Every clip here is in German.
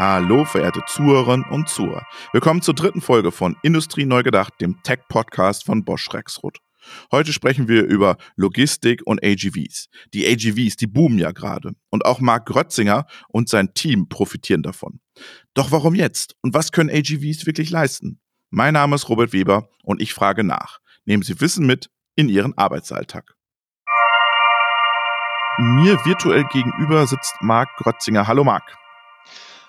Hallo, verehrte Zuhörerinnen und Zuhörer. Willkommen zur dritten Folge von Industrie neu gedacht, dem Tech-Podcast von Bosch Rexroth. Heute sprechen wir über Logistik und AGVs. Die AGVs, die boomen ja gerade. Und auch Marc Grötzinger und sein Team profitieren davon. Doch warum jetzt? Und was können AGVs wirklich leisten? Mein Name ist Robert Weber und ich frage nach. Nehmen Sie Wissen mit in Ihren Arbeitsalltag. Mir virtuell gegenüber sitzt Marc Grötzinger. Hallo Marc.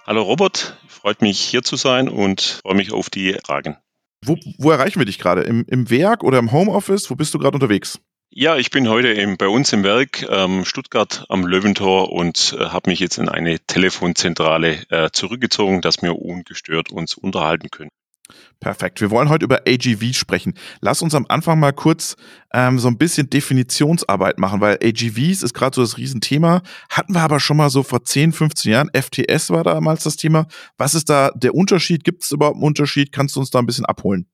Hallo Robert, freut mich hier zu sein und freue mich auf die Fragen. Wo, wo erreichen wir dich gerade? Im, Im Werk oder im Homeoffice? Wo bist du gerade unterwegs? Ja, ich bin heute im, bei uns im Werk ähm, Stuttgart am Löwentor und äh, habe mich jetzt in eine Telefonzentrale äh, zurückgezogen, dass wir ungestört uns unterhalten können. Perfekt. Wir wollen heute über AGV sprechen. Lass uns am Anfang mal kurz ähm, so ein bisschen Definitionsarbeit machen, weil AGVs ist gerade so das Riesenthema. Hatten wir aber schon mal so vor 10, 15 Jahren. FTS war damals das Thema. Was ist da der Unterschied? Gibt es überhaupt einen Unterschied? Kannst du uns da ein bisschen abholen?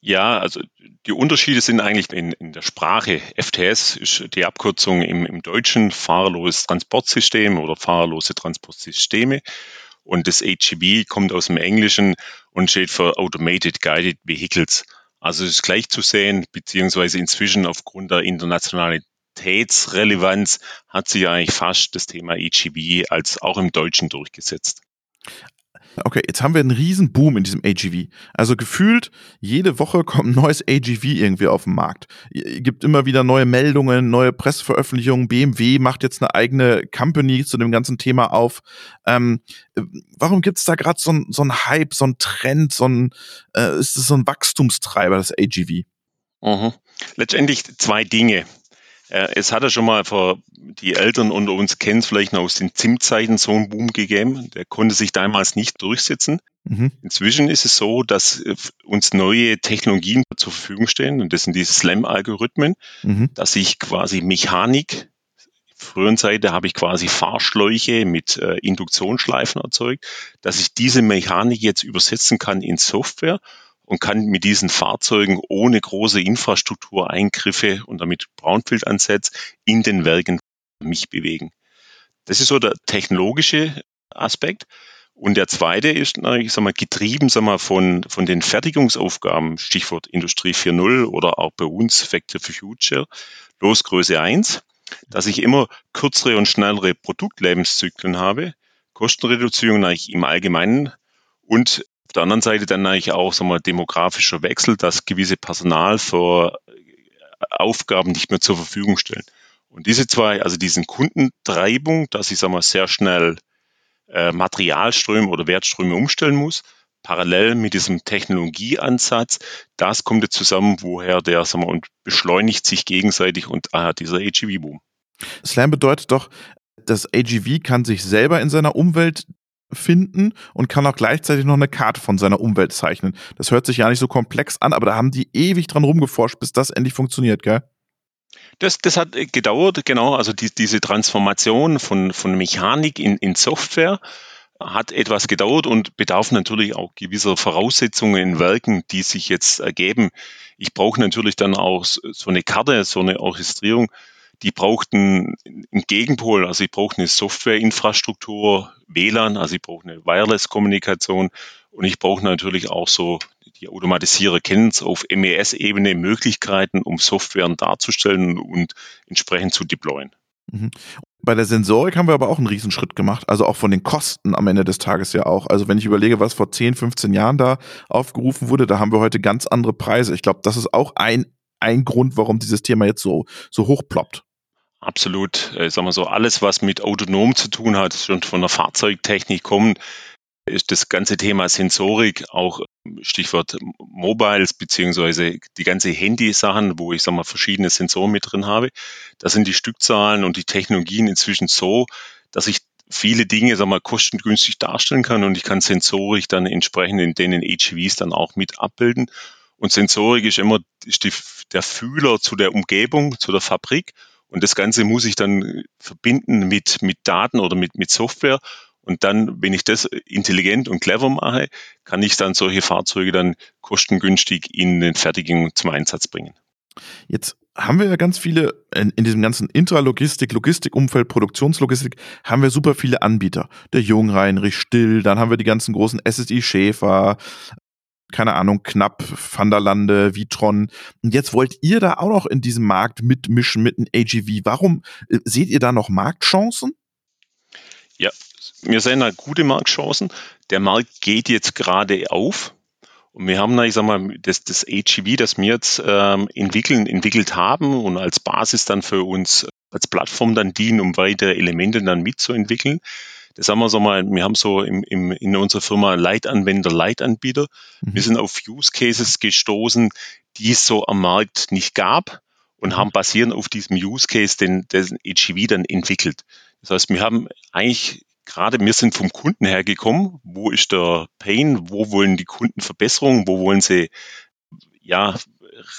Ja, also die Unterschiede sind eigentlich in, in der Sprache. FTS ist die Abkürzung im, im Deutschen fahrerloses Transportsystem oder fahrerlose Transportsysteme. Und das AGV kommt aus dem Englischen und steht für Automated Guided Vehicles. Also es ist gleich zu sehen, beziehungsweise inzwischen aufgrund der Internationalitätsrelevanz hat sich eigentlich fast das Thema AGV als auch im Deutschen durchgesetzt. Okay, jetzt haben wir einen riesen Boom in diesem AGV. Also gefühlt, jede Woche kommt ein neues AGV irgendwie auf den Markt. Es gibt immer wieder neue Meldungen, neue Presseveröffentlichungen. BMW macht jetzt eine eigene Company zu dem ganzen Thema auf. Ähm, warum gibt es da gerade so, einen Hype, so einen Trend, so ein, äh, ist es so ein Wachstumstreiber, das AGV? Mhm. Letztendlich zwei Dinge. Äh, es hat ja schon mal vor, die Eltern unter uns kennen es vielleicht noch aus den Zimtzeiten so einen Boom gegeben. Der konnte sich damals nicht durchsetzen. Mhm. Inzwischen ist es so, dass äh, uns neue Technologien zur Verfügung stehen und das sind die SLAM-Algorithmen, mhm. dass ich quasi Mechanik früheren Seite habe ich quasi Fahrschläuche mit äh, Induktionsschleifen erzeugt, dass ich diese Mechanik jetzt übersetzen kann in Software und kann mit diesen Fahrzeugen ohne große Infrastruktureingriffe und damit Brownfield-Ansatz in den Werken mich bewegen. Das ist so der technologische Aspekt. Und der zweite ist, ich sag mal, getrieben sag mal, von, von den Fertigungsaufgaben, Stichwort Industrie 4.0 oder auch bei uns Factor for Future, Losgröße 1, dass ich immer kürzere und schnellere Produktlebenszyklen habe, Kostenreduzierung eigentlich im Allgemeinen und auf der anderen Seite dann eigentlich auch sagen wir, demografischer Wechsel, dass gewisse Personal für äh, Aufgaben nicht mehr zur Verfügung stellen. Und diese zwei, also diesen Kundentreibung, dass ich sag mal, sehr schnell äh, Materialströme oder Wertströme umstellen muss, parallel mit diesem Technologieansatz, das kommt jetzt zusammen, woher der, sagen wir, und beschleunigt sich gegenseitig und ah, dieser AGV-Boom. Slam bedeutet doch, das AGV kann sich selber in seiner Umwelt finden und kann auch gleichzeitig noch eine Karte von seiner Umwelt zeichnen. Das hört sich ja nicht so komplex an, aber da haben die ewig dran rumgeforscht, bis das endlich funktioniert, gell? Das, das hat gedauert, genau. Also die, diese Transformation von, von Mechanik in, in Software hat etwas gedauert und bedarf natürlich auch gewisser Voraussetzungen in Werken, die sich jetzt ergeben. Ich brauche natürlich dann auch so eine Karte, so eine Orchestrierung, die brauchten einen Gegenpol, also ich brauche eine Softwareinfrastruktur, WLAN, also ich brauche eine Wireless-Kommunikation und ich brauche natürlich auch so, die Automatisierer kennen es auf MES-Ebene Möglichkeiten, um Softwaren darzustellen und entsprechend zu deployen. Mhm. Bei der Sensorik haben wir aber auch einen Riesenschritt gemacht, also auch von den Kosten am Ende des Tages ja auch. Also wenn ich überlege, was vor 10, 15 Jahren da aufgerufen wurde, da haben wir heute ganz andere Preise. Ich glaube, das ist auch ein, ein Grund, warum dieses Thema jetzt so, so hoch ploppt. Absolut. Ich sag mal so, alles, was mit autonom zu tun hat, schon von der Fahrzeugtechnik kommt, ist das ganze Thema Sensorik, auch Stichwort Mobiles, beziehungsweise die ganze Handy-Sachen, wo ich sag mal verschiedene Sensoren mit drin habe. Da sind die Stückzahlen und die Technologien inzwischen so, dass ich viele Dinge sag mal, kostengünstig darstellen kann und ich kann Sensorik dann entsprechend in den HVs dann auch mit abbilden. Und Sensorik ist immer ist die, der Fühler zu der Umgebung, zu der Fabrik und das Ganze muss ich dann verbinden mit, mit Daten oder mit, mit Software. Und dann, wenn ich das intelligent und clever mache, kann ich dann solche Fahrzeuge dann kostengünstig in den Fertigung zum Einsatz bringen. Jetzt haben wir ja ganz viele, in, in diesem ganzen Intralogistik, Logistikumfeld, Produktionslogistik, haben wir super viele Anbieter. Der Jungheinrich, Still, dann haben wir die ganzen großen SSI Schäfer, keine Ahnung, Knapp, Van der Lande, Vitron. Und jetzt wollt ihr da auch noch in diesem Markt mitmischen mit einem AGV. Warum äh, seht ihr da noch Marktchancen? Ja, wir sehen da gute Marktchancen. Der Markt geht jetzt gerade auf. Und wir haben, ich sag mal, das, das AGV, das wir jetzt ähm, entwickeln, entwickelt haben und als Basis dann für uns als Plattform dann dienen, um weitere Elemente dann mitzuentwickeln. Das haben wir so mal, wir haben so im, im, in unserer Firma Leitanwender, Leitanbieter. Mhm. Wir sind auf Use Cases gestoßen, die es so am Markt nicht gab und haben basierend auf diesem Use Case den, den AGV dann entwickelt. Das heißt, wir haben eigentlich gerade wir sind vom Kunden her gekommen. Wo ist der Pain? Wo wollen die Kunden Verbesserungen? Wo wollen sie ja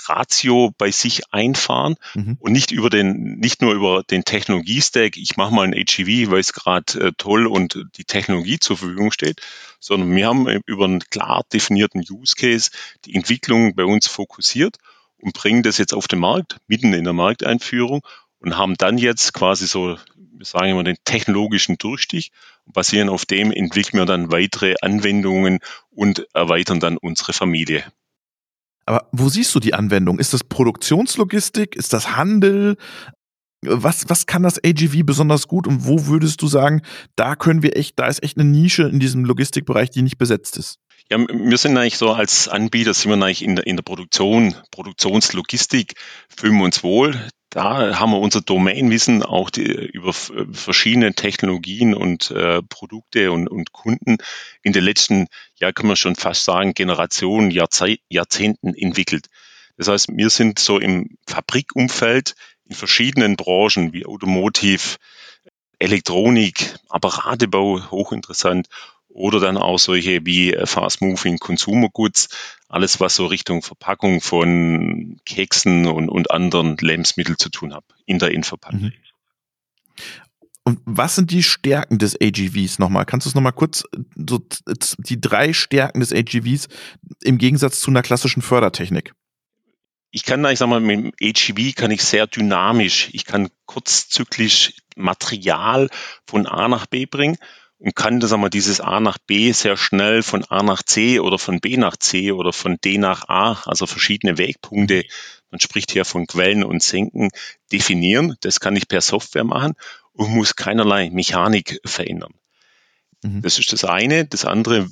Ratio bei sich einfahren mhm. und nicht über den, nicht nur über den Technologiestack, ich mache mal ein HEV, weil es gerade äh, toll und die Technologie zur Verfügung steht, sondern wir haben über einen klar definierten Use Case die Entwicklung bei uns fokussiert und bringen das jetzt auf den Markt, mitten in der Markteinführung und haben dann jetzt quasi so, wir sagen immer, den technologischen Durchstich. Und basierend auf dem entwickeln wir dann weitere Anwendungen und erweitern dann unsere Familie. Aber wo siehst du die Anwendung? Ist das Produktionslogistik? Ist das Handel? Was, was kann das AGV besonders gut und wo würdest du sagen, da können wir echt, da ist echt eine Nische in diesem Logistikbereich, die nicht besetzt ist? Ja, wir sind eigentlich so als Anbieter, sind wir eigentlich in der, in der Produktion, Produktionslogistik, fühlen wir uns wohl da haben wir unser Domainwissen auch die, über verschiedene Technologien und äh, Produkte und, und Kunden in den letzten, ja, kann man schon fast sagen, Generationen, Jahrzeh Jahrzehnten entwickelt. Das heißt, wir sind so im Fabrikumfeld in verschiedenen Branchen wie Automotive, Elektronik, Apparatebau, hochinteressant oder dann auch solche wie äh, Fast Moving Consumer Goods, alles was so Richtung Verpackung von Keksen und, und anderen Lebensmitteln zu tun hat, in der Innenverpackung. Mhm. Und was sind die Stärken des AGVs nochmal? Kannst du es nochmal kurz, so die drei Stärken des AGVs im Gegensatz zu einer klassischen Fördertechnik? Ich kann da, ich sag mal, mit dem AGV kann ich sehr dynamisch, ich kann kurzzyklisch Material von A nach B bringen und kann sagen wir, dieses A nach B sehr schnell von A nach C oder von B nach C oder von D nach A, also verschiedene Wegpunkte, man spricht hier von Quellen und Senken, definieren. Das kann ich per Software machen und muss keinerlei Mechanik verändern. Mhm. Das ist das eine. Das andere,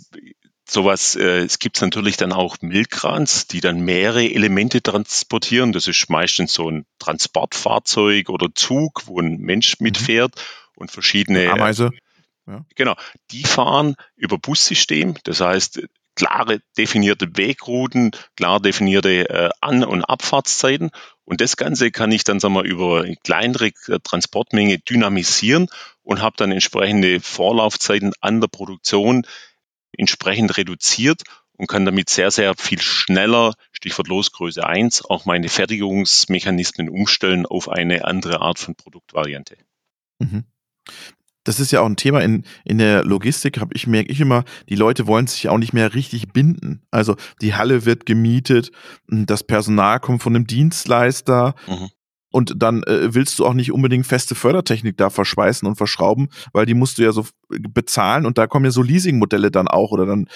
sowas, äh, es gibt natürlich dann auch Milkrans, die dann mehrere Elemente transportieren. Das ist meistens so ein Transportfahrzeug oder Zug, wo ein Mensch mhm. mitfährt und verschiedene. Ameise. Ja. Genau. Die fahren über Bussystem, das heißt klare definierte Wegrouten, klar definierte äh, An- und Abfahrtszeiten. Und das Ganze kann ich dann sagen wir, über eine kleinere äh, Transportmenge dynamisieren und habe dann entsprechende Vorlaufzeiten an der Produktion entsprechend reduziert und kann damit sehr, sehr viel schneller, Stichwort Losgröße 1, auch meine Fertigungsmechanismen umstellen auf eine andere Art von Produktvariante. Mhm das ist ja auch ein Thema in, in der Logistik, habe ich, merke ich immer, die Leute wollen sich auch nicht mehr richtig binden. Also die Halle wird gemietet, das Personal kommt von einem Dienstleister. Mhm. Und dann äh, willst du auch nicht unbedingt feste Fördertechnik da verschweißen und verschrauben, weil die musst du ja so bezahlen und da kommen ja so Leasingmodelle dann auch oder dann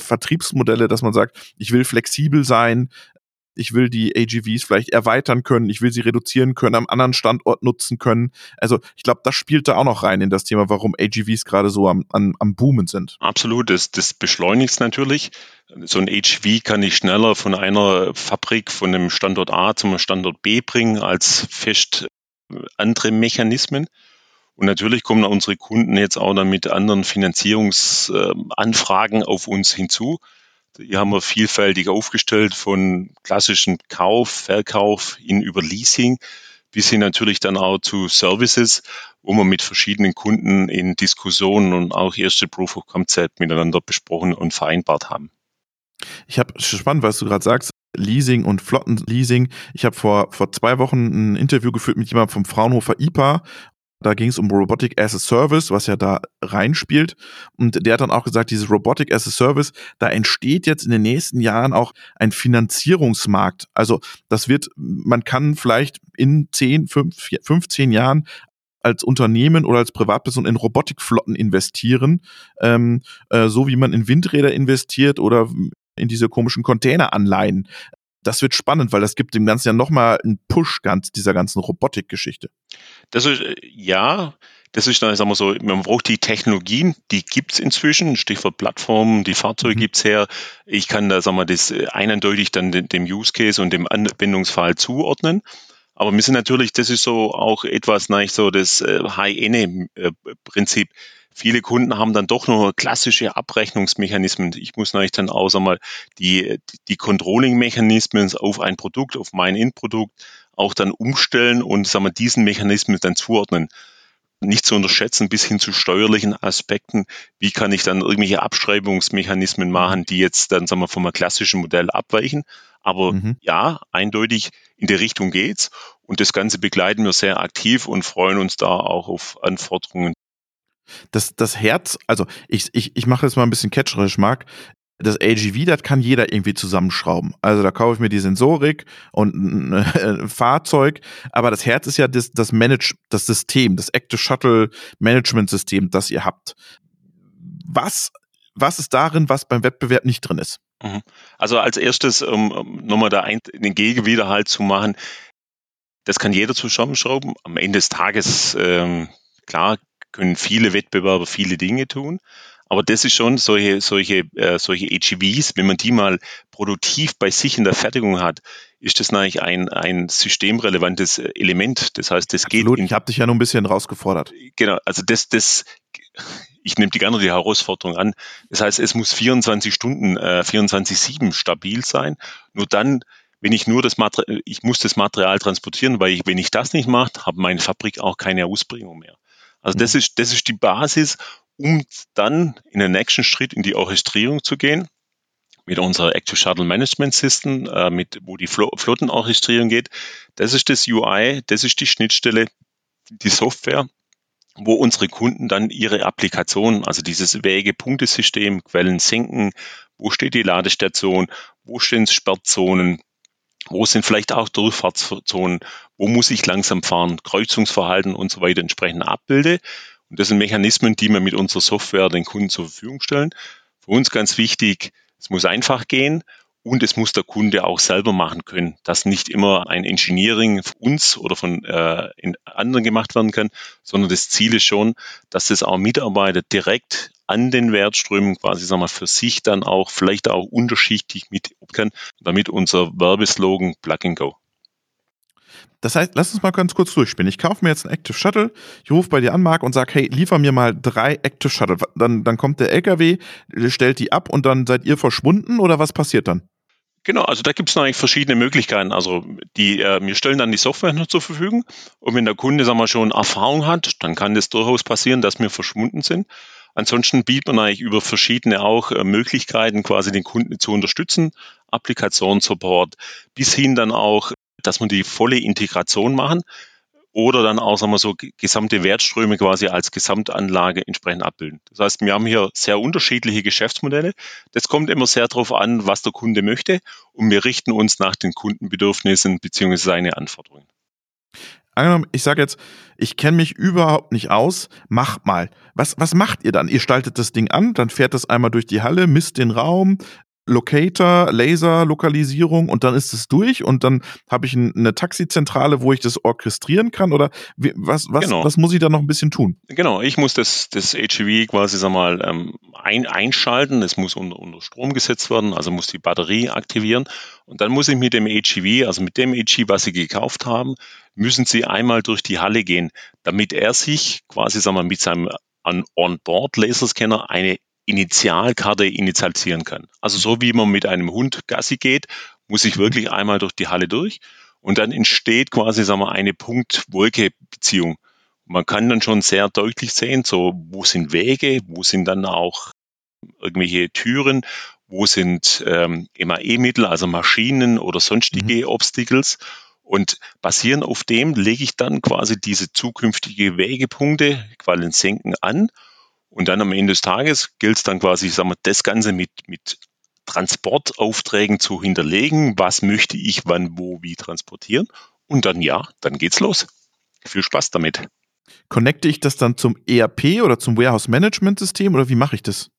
Vertriebsmodelle, dass man sagt, ich will flexibel sein, ich will die AGVs vielleicht erweitern können, ich will sie reduzieren können, am anderen Standort nutzen können. Also ich glaube, das spielt da auch noch rein in das Thema, warum AGVs gerade so am, am, am Boomen sind. Absolut, das, das beschleunigt natürlich. So ein AGV kann ich schneller von einer Fabrik, von einem Standort A zum Standort B bringen, als fest andere Mechanismen. Und natürlich kommen unsere Kunden jetzt auch dann mit anderen Finanzierungsanfragen auf uns hinzu. Hier haben wir vielfältig aufgestellt von klassischen Kauf, Verkauf hin über Leasing bis hin natürlich dann auch zu Services, wo wir mit verschiedenen Kunden in Diskussionen und auch erste Proof of Concept miteinander besprochen und vereinbart haben. Ich habe spannend, was du gerade sagst. Leasing und Flottenleasing. Ich habe vor, vor zwei Wochen ein Interview geführt mit jemandem vom Fraunhofer IPA Da ging es um Robotic as a Service, was ja da reinspielt. Und der hat dann auch gesagt, dieses Robotic as a Service, da entsteht jetzt in den nächsten Jahren auch ein Finanzierungsmarkt. Also das wird, man kann vielleicht in 10, 5, 15 Jahren als Unternehmen oder als Privatperson in Robotikflotten investieren, ähm, äh, so wie man in Windräder investiert oder in diese komischen Containeranleihen. Das wird spannend, weil das gibt dem Ganzen ja nochmal einen Push ganz dieser ganzen Robotikgeschichte. Das ist, äh, ja, das ist dann, sagen wir so, man braucht die Technologien, die gibt's inzwischen, Stichwort Plattformen, die Fahrzeuge mhm. gibt's her. Ich kann da, sagen wir, das äh, eindeutig dann dem Use Case und dem Anwendungsfall zuordnen. Aber wir sind natürlich, das ist so auch etwas, nein, so das äh, High-End-Prinzip. Viele Kunden haben dann doch nur klassische Abrechnungsmechanismen. Ich muss natürlich dann auch mal die, die Controlling-Mechanismen auf ein Produkt, auf mein In-Produkt auch dann umstellen und sagen wir, diesen Mechanismen dann zuordnen. Nicht zu unterschätzen bis hin zu steuerlichen Aspekten. Wie kann ich dann irgendwelche Abschreibungsmechanismen machen, die jetzt dann sagen wir, vom klassischen Modell abweichen? Aber mhm. ja, eindeutig in die Richtung geht's. Und das Ganze begleiten wir sehr aktiv und freuen uns da auch auf Anforderungen. Das, das Herz, also ich, ich, ich mache jetzt mal ein bisschen catcherisch, Marc. Das AGV, das kann jeder irgendwie zusammenschrauben. Also da kaufe ich mir die Sensorik und ein, ein Fahrzeug, aber das Herz ist ja das, das Manage, das System, das Active Shuttle Management System, das ihr habt. Was, was ist darin, was beim Wettbewerb nicht drin ist? Mhm. Also als erstes, um, nochmal da ein, den Gegenwiderhalt zu machen, das kann jeder zusammenschrauben. Am Ende des Tages, ähm, klar, können viele Wettbewerber viele Dinge tun. Aber das ist schon solche, solche, äh, solche HEVs, wenn man die mal produktiv bei sich in der Fertigung hat, ist das natürlich ein, ein systemrelevantes Element. Das heißt, das Absolut. geht. ich habe dich ja nur ein bisschen rausgefordert. Genau, also das, das, ich nehme die gerne die Herausforderung an. Das heißt, es muss 24 Stunden, äh, 24-7 stabil sein. Nur dann, wenn ich nur das Material, ich muss das Material transportieren, weil ich, wenn ich das nicht mache, habe meine Fabrik auch keine Ausbringung mehr. Also das mhm. ist, das ist die Basis, um dann in den nächsten Schritt in die Orchestrierung zu gehen mit unserer Active Shuttle Management System, äh, mit, wo die Flottenorchestrierung geht. Das ist das UI, das ist die Schnittstelle, die Software, wo unsere Kunden dann ihre Applikation, also dieses Wege-Punktesystem, Quellen senken, wo steht die Ladestation, wo stehen Sperrzonen, wo sind vielleicht auch Durchfahrtszonen, wo muss ich langsam fahren, Kreuzungsverhalten und so weiter entsprechend abbilde. Und das sind Mechanismen, die wir mit unserer Software den Kunden zur Verfügung stellen. Für uns ganz wichtig, es muss einfach gehen und es muss der Kunde auch selber machen können, dass nicht immer ein Engineering von uns oder von äh, anderen gemacht werden kann, sondern das Ziel ist schon, dass das auch Mitarbeiter direkt an den Wertströmen quasi sagen wir, für sich dann auch vielleicht auch unterschichtig mit kann, damit unser Werbeslogan Plug and Go. Das heißt, lass uns mal ganz kurz durchspielen. Ich kaufe mir jetzt ein Active Shuttle, ich rufe bei dir an, Marc, und sage, hey, liefer mir mal drei Active Shuttle. Dann, dann kommt der LKW, stellt die ab und dann seid ihr verschwunden oder was passiert dann? Genau, also da gibt es eigentlich verschiedene Möglichkeiten. Also die, äh, wir stellen dann die Software noch zur Verfügung und wenn der Kunde sagen wir, schon Erfahrung hat, dann kann das durchaus passieren, dass wir verschwunden sind. Ansonsten bietet man eigentlich über verschiedene auch äh, Möglichkeiten, quasi den Kunden zu unterstützen, Applikationssupport, bis hin dann auch, dass man die volle Integration machen oder dann auch, sagen wir so, gesamte Wertströme quasi als Gesamtanlage entsprechend abbilden. Das heißt, wir haben hier sehr unterschiedliche Geschäftsmodelle. Das kommt immer sehr darauf an, was der Kunde möchte und wir richten uns nach den Kundenbedürfnissen bzw. seine Anforderungen. Angenommen, ich sage jetzt, ich kenne mich überhaupt nicht aus, mach mal. Was, was macht ihr dann? Ihr staltet das Ding an, dann fährt das einmal durch die Halle, misst den Raum, Locator, Laser-Lokalisierung und dann ist es durch und dann habe ich eine Taxizentrale, wo ich das orchestrieren kann oder was, was, genau. was muss ich da noch ein bisschen tun? Genau, ich muss das, das HEV quasi sag mal, ähm, ein, einschalten, es muss unter, unter Strom gesetzt werden, also muss die Batterie aktivieren und dann muss ich mit dem HEV, also mit dem HEV, was Sie gekauft haben, müssen Sie einmal durch die Halle gehen, damit er sich quasi sag mal, mit seinem On-Board-Laserscanner eine Initialkarte initialisieren kann. Also so wie man mit einem Hund Gassi geht, muss ich wirklich einmal durch die Halle durch und dann entsteht quasi sagen wir, eine Punkt-Wolke-Beziehung. Man kann dann schon sehr deutlich sehen, so wo sind Wege, wo sind dann auch irgendwelche Türen, wo sind ähm, MAE-Mittel, also Maschinen oder sonstige mhm. Obstacles Und basierend auf dem lege ich dann quasi diese zukünftige Wegepunkte, quasi senken an. Und dann am Ende des Tages gilt es dann quasi, sagen wir, das Ganze mit, mit Transportaufträgen zu hinterlegen. Was möchte ich wann, wo, wie transportieren? Und dann ja, dann geht's los. Viel Spaß damit. Connecte ich das dann zum ERP oder zum Warehouse Management System oder wie mache ich das?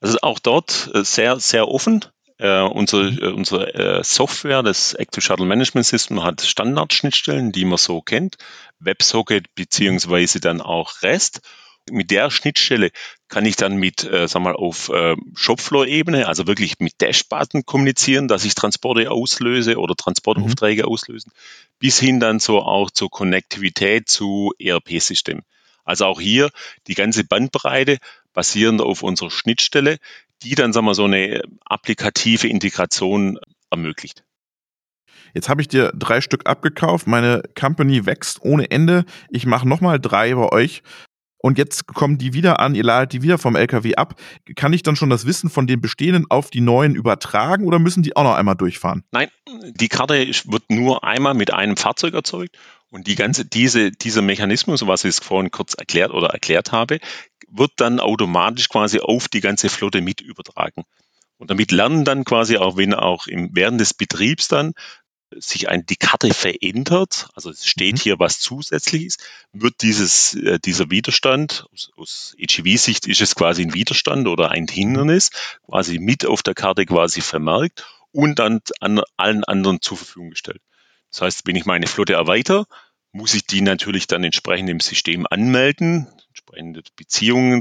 Also auch dort äh, sehr, sehr offen. Äh, unsere mhm. äh, unsere äh, Software, das Active Shuttle Management System, hat Standardschnittstellen, die man so kennt. WebSocket beziehungsweise dann auch REST. Mit der Schnittstelle kann ich dann mit, äh, sag mal, auf äh, Shopfloor-Ebene, also wirklich mit Dashbutton kommunizieren, dass ich Transporte auslöse oder Transportaufträge mhm. auslösen, bis hin dann so auch zur Konnektivität zu ERP-Systemen. Also auch hier die ganze Bandbreite basierend auf unserer Schnittstelle, die dann, sagen wir, so eine applikative Integration ermöglicht. Jetzt habe ich dir drei Stück abgekauft, meine Company wächst ohne Ende. Ich mache nochmal drei bei euch und jetzt kommen die wieder an, ihr ladet die wieder vom LKW ab. Kann ich dann schon das Wissen von den bestehenden auf die neuen übertragen oder müssen die auch noch einmal durchfahren? Nein, die Karte wird nur einmal mit einem Fahrzeug erzeugt und die ganze, diese, dieser Mechanismus, was ich vorhin kurz erklärt oder erklärt habe, wird dann automatisch quasi auf die ganze Flotte mit übertragen. Und damit lernen dann quasi auch, wenn auch im, während des Betriebs dann sich ein, die Karte verändert, also es steht mhm. hier was Zusätzliches, wird dieses, äh, dieser Widerstand, aus, aus EGV-Sicht ist es quasi ein Widerstand oder ein Hindernis, quasi mit auf der Karte quasi vermerkt und dann an allen anderen zur Verfügung gestellt. Das heißt, wenn ich meine Flotte erweitere, muss ich die natürlich dann entsprechend im System anmelden, entsprechende Beziehungen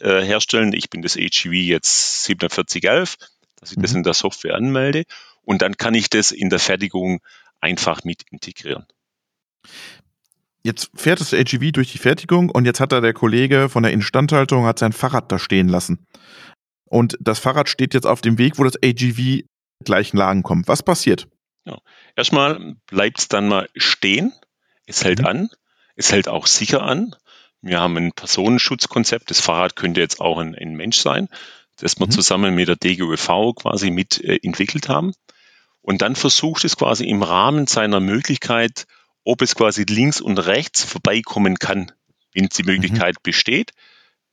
äh, herstellen. Ich bin das HGV jetzt 4711, dass ich mhm. das in der Software anmelde und dann kann ich das in der Fertigung einfach mit integrieren. Jetzt fährt das AGV durch die Fertigung und jetzt hat da der Kollege von der Instandhaltung hat sein Fahrrad da stehen lassen. Und das Fahrrad steht jetzt auf dem Weg, wo das AGV gleichen Lagen kommt. Was passiert? Ja. Erstmal bleibt es dann mal stehen. Es hält mhm. an. Es hält auch sicher an. Wir haben ein Personenschutzkonzept. Das Fahrrad könnte jetzt auch ein, ein Mensch sein, das wir mhm. zusammen mit der DGUV quasi mit äh, entwickelt haben. Und dann versucht es quasi im Rahmen seiner Möglichkeit, ob es quasi links und rechts vorbeikommen kann, wenn die Möglichkeit mhm. besteht,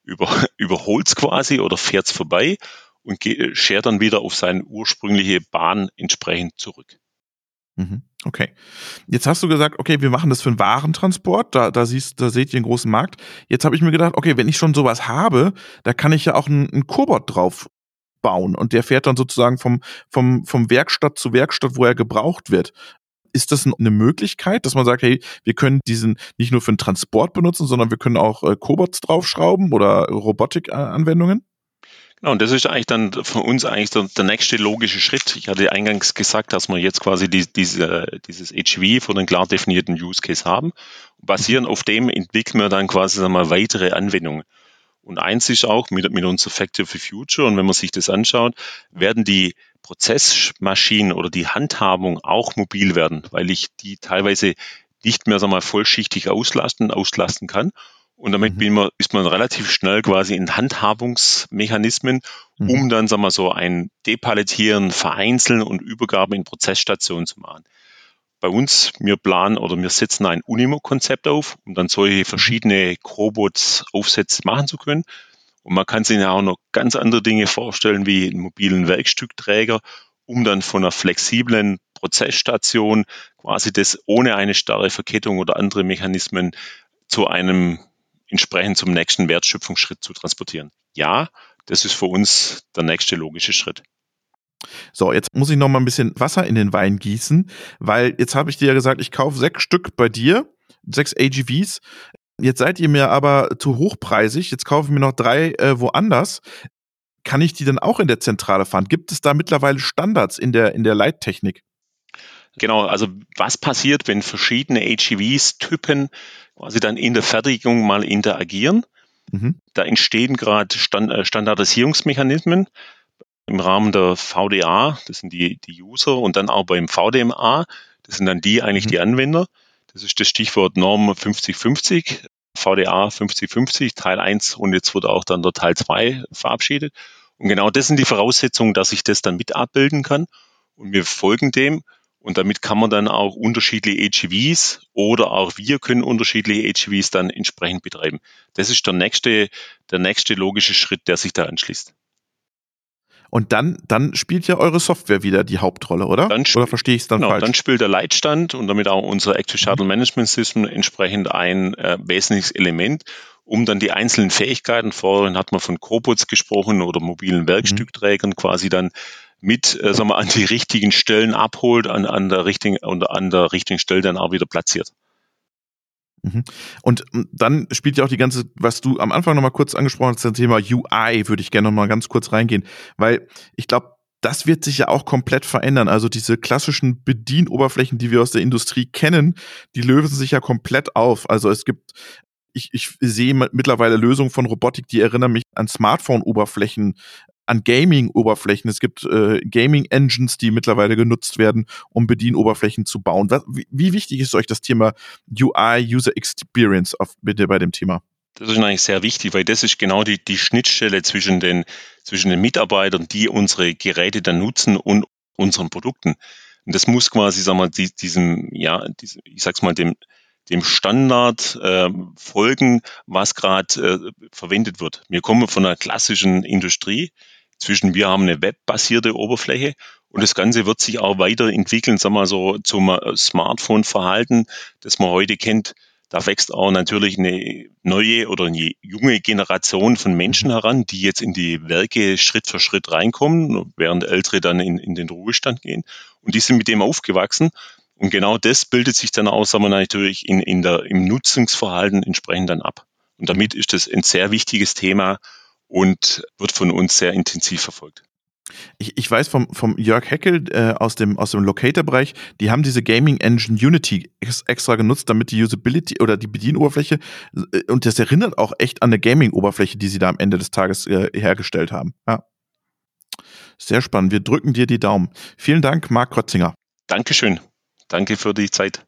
über, überholt es quasi oder fährt es vorbei und schert dann wieder auf seine ursprüngliche Bahn entsprechend zurück. Mhm. Okay. Jetzt hast du gesagt, okay, wir machen das für einen Warentransport, da, da, siehst, da seht ihr einen großen Markt. Jetzt habe ich mir gedacht, okay, wenn ich schon sowas habe, da kann ich ja auch einen, einen Cobot drauf bauen und der fährt dann sozusagen vom, vom, vom Werkstatt zu Werkstatt, wo er gebraucht wird. Ist das eine Möglichkeit, dass man sagt, hey, wir können diesen nicht nur für den Transport benutzen, sondern wir können auch äh, Cobots draufschrauben oder Robotik-Anwendungen? Genau, und das ist eigentlich dann für uns eigentlich der, nächste logische Schritt. Ich hatte eingangs gesagt, dass wir jetzt quasi die, diese, dieses HV für einen klar definierten Use Case haben. basierend auf dem entwickeln wir dann quasi mal weitere Anwendungen. Und eins ist auch mit, mit unserer Factory for Future, und wenn man sich das anschaut, werden die Prozessmaschinen oder die Handhabung auch mobil werden, weil ich die teilweise nicht mehr sagen wir, mal, vollschichtig auslasten, auslasten kann. Und damit mhm. man, ist man relativ schnell quasi in Handhabungsmechanismen, mhm. um dann sagen wir, so ein Depalettieren, Vereinzeln und Übergabe in Prozessstationen zu machen bei uns, wir planen oder wir setzen ein Unimo-Konzept auf, um dann solche mhm. verschiedene Cobots-Aufsätze machen zu können. Und man kann sich ja auch noch ganz andere Dinge vorstellen, wie einen mobilen Werkstückträger, um dann von einer flexiblen Prozessstation quasi das ohne eine starre Verkettung oder andere Mechanismen zu einem entsprechend zum nächsten Wertschöpfungsschritt zu transportieren. Ja, das ist für uns der nächste logische Schritt. So, jetzt muss ich noch mal ein bisschen Wasser in den Wein gießen, weil jetzt habe ich dir ja gesagt, ich kaufe sechs Stück bei dir, sechs AGVs. Jetzt seid ihr mir aber zu hochpreisig. Jetzt kaufe ich mir noch drei äh, woanders. Kann ich die dann auch in der Zentrale fahren? Gibt es da mittlerweile Standards in der, in der Leittechnik? Genau, also was passiert, wenn verschiedene AGVs, Typen quasi dann in der Fertigung mal interagieren? Mhm. Da entstehen gerade Stand, äh, Standardisierungsmechanismen im Rahmen der VDA, das sind die, die User, und dann auch beim VDMA, das sind dann die eigentlich mhm. die Anwender. Das ist das Stichwort Norm 5050, VDA 5050, Teil 1 und jetzt wurde auch dann der Teil 2 verabschiedet. Und genau das sind die Voraussetzungen, dass ich das dann mit abbilden kann. Und wir folgen dem Und damit kann man dann auch unterschiedliche AGVs oder auch wir können unterschiedliche AGVs dann entsprechend betreiben. Das ist der nächste, der nächste logische Schritt, der sich da anschließt. Und dann, dann spielt ja eure Software wieder die Hauptrolle, oder? Dann oder verstehe ich es dann genau, falsch? Dann spielt der Leitstand und damit auch unser Active Shuttle Management System entsprechend ein äh, wesentliches Element, um dann die einzelnen Fähigkeiten, vorhin hat man von Cobots gesprochen oder mobilen Werkstückträgern mhm. quasi dann mit, äh, sagen wir, an die richtigen Stellen abholt, an, an der richtigen und an der richtigen Stelle dann auch wieder platziert. Mhm. Und ähm, dann spielt ja auch die ganze, was du am Anfang nochmal kurz angesprochen hast, das Thema UI, würde ich gerne nochmal ganz kurz reingehen, weil ich glaube, das wird sich ja auch komplett verändern. Also diese klassischen Bedienoberflächen, die wir aus der Industrie kennen, die lösen sich ja komplett auf. Also es gibt ich, ich sehe mittlerweile Lösungen von Robotik, die erinnern mich an Smartphone-Oberflächen, an Gaming-Oberflächen. Es gibt äh, Gaming-Engines, die mittlerweile genutzt werden, um Bedienoberflächen zu bauen. Was, wie, wie, wichtig ist euch das Thema UI, User Experience auf, bitte bei dem Thema? Das ist eigentlich sehr wichtig, weil das ist genau die, die Schnittstelle zwischen den, zwischen den Mitarbeitern, die unsere Geräte dann nutzen und unseren Produkten. Und das muss quasi, sagen wir, diesem, ja, diesem, ich sag's mal, dem, dem Standard äh, folgen, was gerade äh, verwendet wird. Wir kommen von einer klassischen Industrie. Zwischen wir haben eine webbasierte Oberfläche und das Ganze wird sich auch weiterentwickeln, sagen wir so zum äh, Smartphone-Verhalten, das man heute kennt. Da wächst auch natürlich eine neue oder eine junge Generation von Menschen heran, die jetzt in die Werke Schritt für Schritt reinkommen, während Ältere dann in, in den Ruhestand gehen. Und die sind mit dem aufgewachsen. Und genau das bildet sich dann auch, sagen wir natürlich, in, in der, im Nutzungsverhalten entsprechend dann ab. Und damit ist das ein sehr wichtiges Thema und wird von uns sehr intensiv verfolgt. Ich, ich weiß vom, vom Jörg Heckel äh, aus dem, aus dem Locator-Bereich, die haben diese Gaming Engine Unity ex extra genutzt, damit die Usability oder die Bedienoberfläche, äh, und das erinnert auch echt an eine Gaming-Oberfläche, die sie da am Ende des Tages äh, hergestellt haben. Ja. Sehr spannend. Wir drücken dir die Daumen. Vielen Dank, Marc Krotzinger. Dankeschön. Danke für die Zeit.